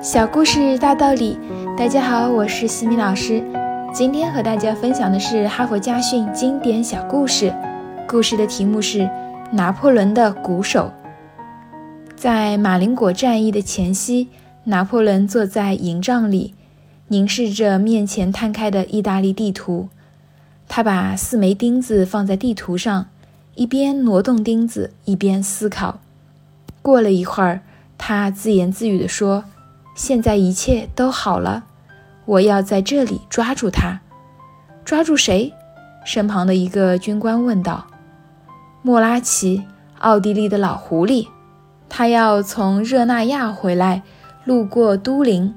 小故事大道理，大家好，我是西米老师。今天和大家分享的是哈佛家训经典小故事，故事的题目是拿破仑的鼓手。在马林果战役的前夕，拿破仑坐在营帐里，凝视着面前摊开的意大利地图。他把四枚钉子放在地图上，一边挪动钉子，一边思考。过了一会儿，他自言自语地说。现在一切都好了，我要在这里抓住他。抓住谁？身旁的一个军官问道。莫拉奇，奥地利的老狐狸，他要从热那亚回来，路过都灵，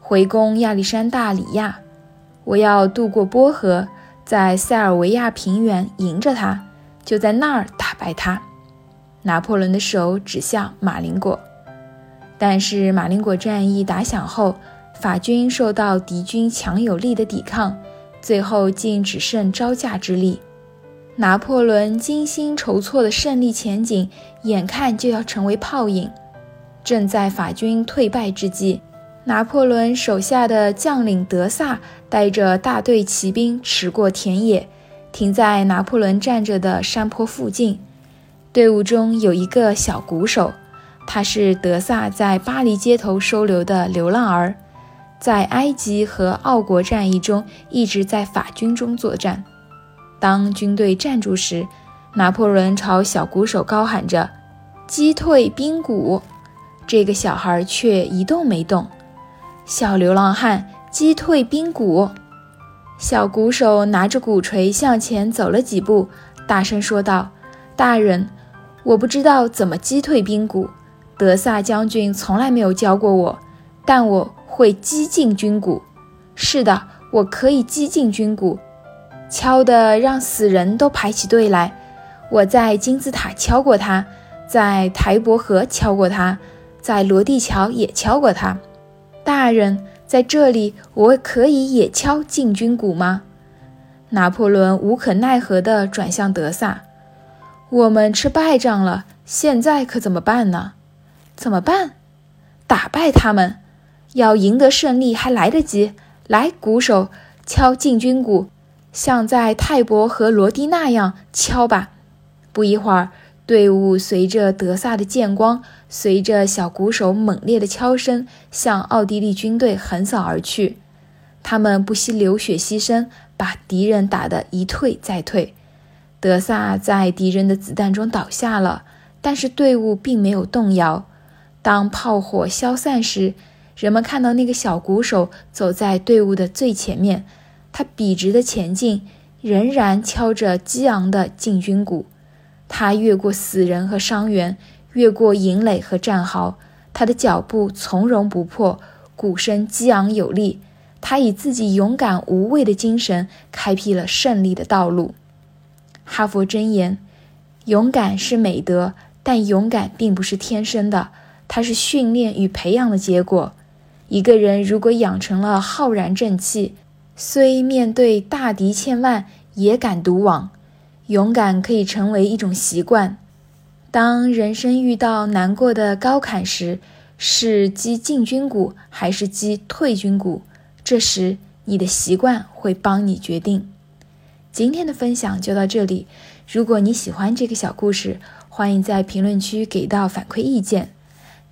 回攻亚历山大里亚。我要渡过波河，在塞尔维亚平原迎着他，就在那儿打败他。拿破仑的手指向马林果。但是马林果战役打响后，法军受到敌军强有力的抵抗，最后竟只剩招架之力。拿破仑精心筹措的胜利前景，眼看就要成为泡影。正在法军退败之际，拿破仑手下的将领德萨带着大队骑兵驰过田野，停在拿破仑站着的山坡附近。队伍中有一个小鼓手。他是德萨在巴黎街头收留的流浪儿，在埃及和奥国战役中一直在法军中作战。当军队站住时，拿破仑朝小鼓手高喊着：“击退兵鼓！”这个小孩却一动没动。小流浪汉，击退兵鼓！小鼓手拿着鼓槌向前走了几步，大声说道：“大人，我不知道怎么击退兵鼓。”德萨将军从来没有教过我，但我会击进军鼓。是的，我可以击进军鼓，敲得让死人都排起队来。我在金字塔敲过它，在台伯河敲过它，在罗地桥也敲过它。大人，在这里我可以也敲进军鼓吗？拿破仑无可奈何地转向德萨：“我们吃败仗了，现在可怎么办呢？”怎么办？打败他们，要赢得胜利还来得及。来，鼓手，敲进军鼓，像在泰伯和罗蒂那样敲吧。不一会儿，队伍随着德萨的剑光，随着小鼓手猛烈的敲声，向奥地利军队横扫而去。他们不惜流血牺牲，把敌人打得一退再退。德萨在敌人的子弹中倒下了，但是队伍并没有动摇。当炮火消散时，人们看到那个小鼓手走在队伍的最前面，他笔直的前进，仍然敲着激昂的进军鼓。他越过死人和伤员，越过营垒和战壕，他的脚步从容不迫，鼓声激昂有力。他以自己勇敢无畏的精神，开辟了胜利的道路。哈佛箴言：勇敢是美德，但勇敢并不是天生的。它是训练与培养的结果。一个人如果养成了浩然正气，虽面对大敌千万也敢独往。勇敢可以成为一种习惯。当人生遇到难过的高坎时，是击进军鼓还是击退军鼓？这时你的习惯会帮你决定。今天的分享就到这里。如果你喜欢这个小故事，欢迎在评论区给到反馈意见。